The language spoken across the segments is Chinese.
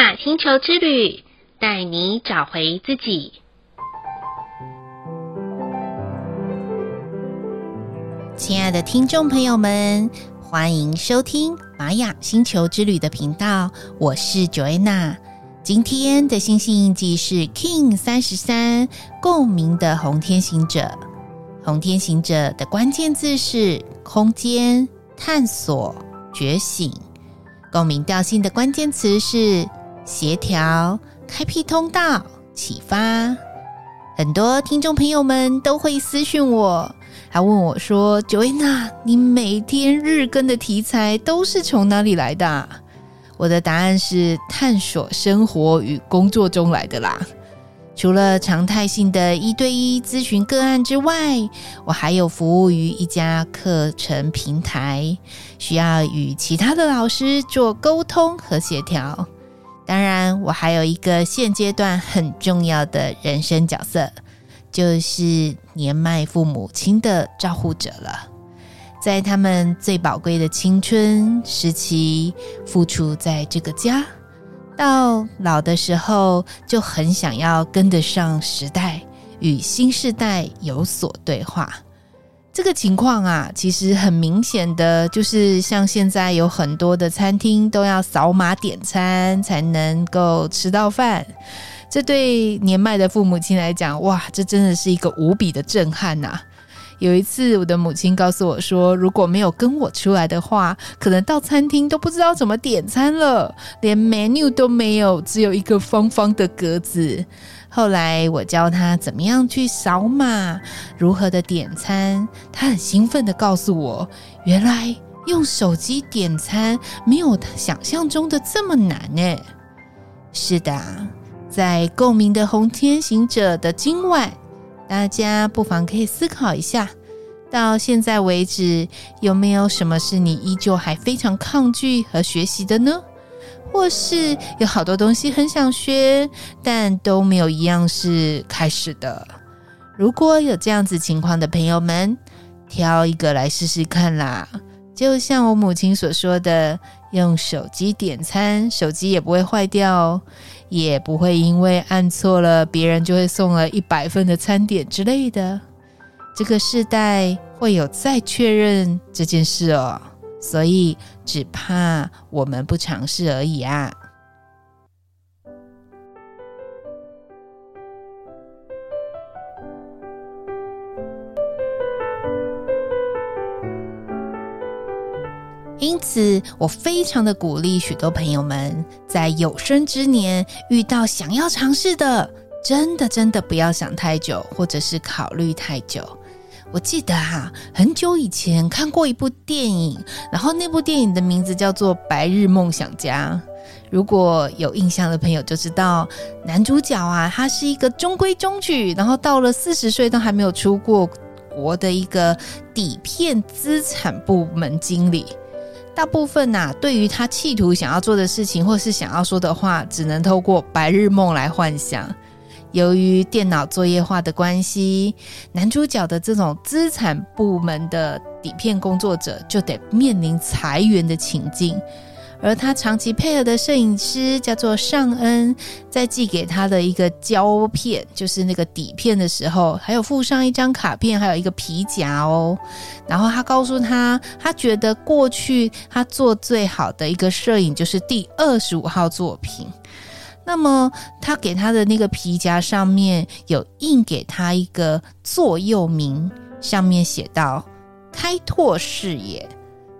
雅星球之旅，带你找回自己。亲爱的听众朋友们，欢迎收听玛雅星球之旅的频道，我是 Joana。今天的星星印记是 King 三十三，共鸣的红天行者。红天行者的关键字是空间、探索、觉醒。共鸣调性的关键词是协调、开辟通道、启发。很多听众朋友们都会私讯我，还问我说：“Joanna，你每天日更的题材都是从哪里来的？”我的答案是探索生活与工作中来的啦。除了常态性的一对一咨询个案之外，我还有服务于一家课程平台，需要与其他的老师做沟通和协调。当然，我还有一个现阶段很重要的人生角色，就是年迈父母亲的照护者了。在他们最宝贵的青春时期，付出在这个家。到老的时候，就很想要跟得上时代，与新世代有所对话。这个情况啊，其实很明显的就是，像现在有很多的餐厅都要扫码点餐才能够吃到饭。这对年迈的父母亲来讲，哇，这真的是一个无比的震撼呐！有一次，我的母亲告诉我说，如果没有跟我出来的话，可能到餐厅都不知道怎么点餐了，连 menu 都没有，只有一个方方的格子。后来我教他怎么样去扫码，如何的点餐，他很兴奋地告诉我，原来用手机点餐没有他想象中的这么难呢。是的，在共鸣的红天行者的今晚。大家不妨可以思考一下，到现在为止，有没有什么是你依旧还非常抗拒和学习的呢？或是有好多东西很想学，但都没有一样是开始的？如果有这样子情况的朋友们，挑一个来试试看啦。就像我母亲所说的，用手机点餐，手机也不会坏掉哦。也不会因为按错了，别人就会送了一百份的餐点之类的。这个世代会有再确认这件事哦，所以只怕我们不尝试而已啊。因此，我非常的鼓励许多朋友们在有生之年遇到想要尝试的，真的真的不要想太久，或者是考虑太久。我记得哈，很久以前看过一部电影，然后那部电影的名字叫做《白日梦想家》。如果有印象的朋友就知道，男主角啊，他是一个中规中矩，然后到了四十岁都还没有出过国的一个底片资产部门经理。大部分呐、啊，对于他企图想要做的事情，或是想要说的话，只能透过白日梦来幻想。由于电脑作业化的关系，男主角的这种资产部门的底片工作者，就得面临裁员的情境。而他长期配合的摄影师叫做尚恩，在寄给他的一个胶片，就是那个底片的时候，还有附上一张卡片，还有一个皮夹哦。然后他告诉他，他觉得过去他做最好的一个摄影就是第二十五号作品。那么他给他的那个皮夹上面有印给他一个座右铭，上面写道：“开拓视野，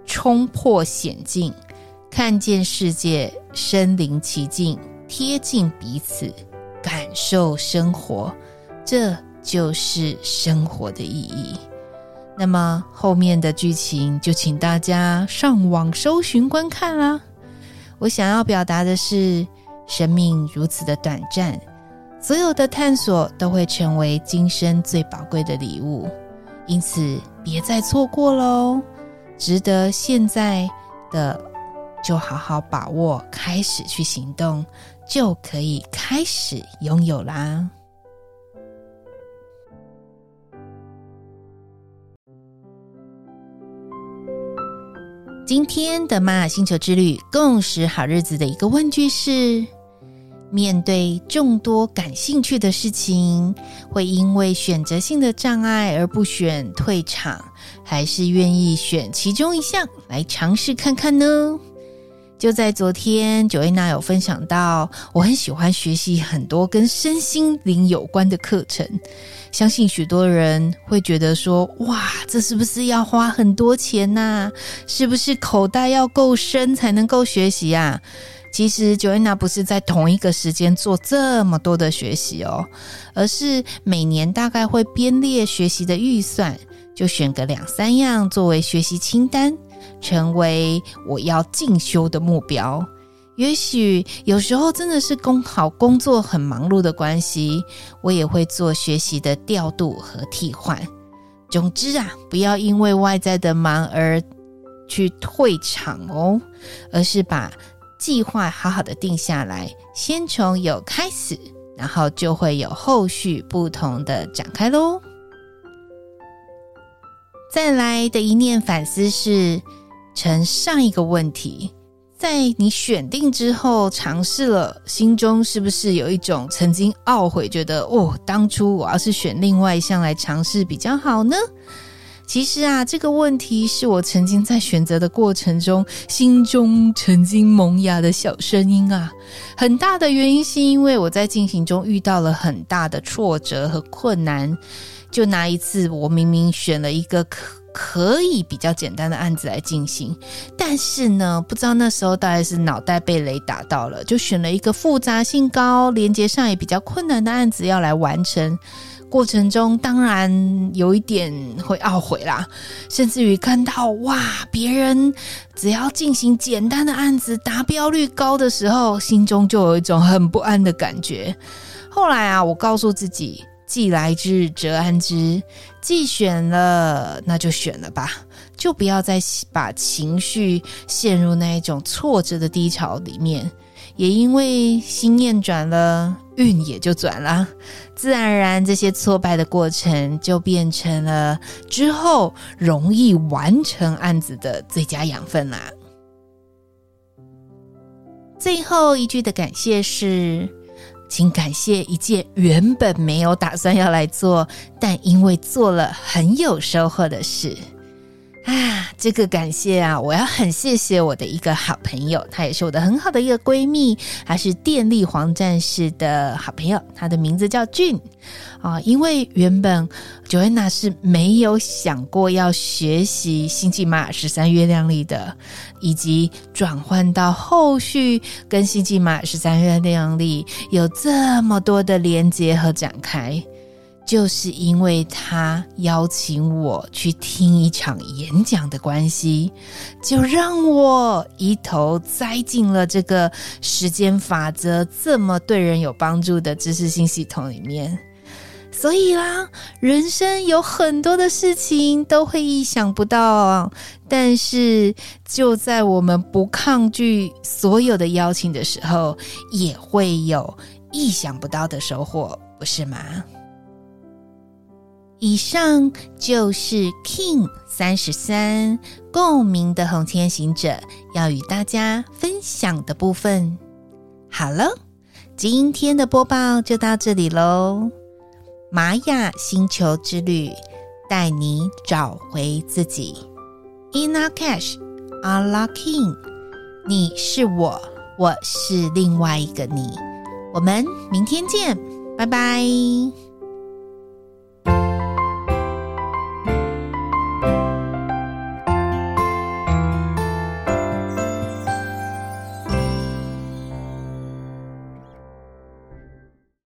冲破险境。”看见世界，身临其境，贴近彼此，感受生活，这就是生活的意义。那么后面的剧情就请大家上网搜寻观看啦。我想要表达的是，生命如此的短暂，所有的探索都会成为今生最宝贵的礼物，因此别再错过喽！值得现在的。就好好把握，开始去行动，就可以开始拥有啦。今天的玛雅星球之旅共识好日子的一个问句是：面对众多感兴趣的事情，会因为选择性的障碍而不选退场，还是愿意选其中一项来尝试看看呢？就在昨天，Joanna 有分享到，我很喜欢学习很多跟身心灵有关的课程。相信许多人会觉得说：“哇，这是不是要花很多钱呐？是不是口袋要够深才能够学习啊？”其实，Joanna 不是在同一个时间做这么多的学习哦，而是每年大概会编列学习的预算，就选个两三样作为学习清单。成为我要进修的目标。也许有时候真的是工好工作很忙碌的关系，我也会做学习的调度和替换。总之啊，不要因为外在的忙而去退场哦，而是把计划好好的定下来，先从有开始，然后就会有后续不同的展开喽。再来的一念反思是。承上一个问题，在你选定之后尝试了，心中是不是有一种曾经懊悔，觉得哦，当初我要是选另外一项来尝试比较好呢？其实啊，这个问题是我曾经在选择的过程中，心中曾经萌芽的小声音啊。很大的原因是因为我在进行中遇到了很大的挫折和困难。就拿一次，我明明选了一个可。可以比较简单的案子来进行，但是呢，不知道那时候大概是脑袋被雷打到了，就选了一个复杂性高、连接上也比较困难的案子要来完成。过程中当然有一点会懊悔啦，甚至于看到哇，别人只要进行简单的案子达标率高的时候，心中就有一种很不安的感觉。后来啊，我告诉自己。既来之则安之，既选了那就选了吧，就不要再把情绪陷入那一种挫折的低潮里面。也因为心念转了，运也就转了，自然而然这些挫败的过程就变成了之后容易完成案子的最佳养分啦。最后一句的感谢是。请感谢一件原本没有打算要来做，但因为做了很有收获的事。啊，这个感谢啊，我要很谢谢我的一个好朋友，她也是我的很好的一个闺蜜，她是电力黄战士的好朋友，她的名字叫俊啊。因为原本 Joanna 是没有想过要学习星际玛雅十三月亮历的，以及转换到后续跟星际玛雅十三月亮历有这么多的连接和展开。就是因为他邀请我去听一场演讲的关系，就让我一头栽进了这个时间法则这么对人有帮助的知识性系统里面。所以啦，人生有很多的事情都会意想不到，但是就在我们不抗拒所有的邀请的时候，也会有意想不到的收获，不是吗？以上就是 King 三十三共鸣的红天行者要与大家分享的部分。好了，今天的播报就到这里喽。玛雅星球之旅，带你找回自己。Ina Cash a l a King，你是我，我是另外一个你。我们明天见，拜拜。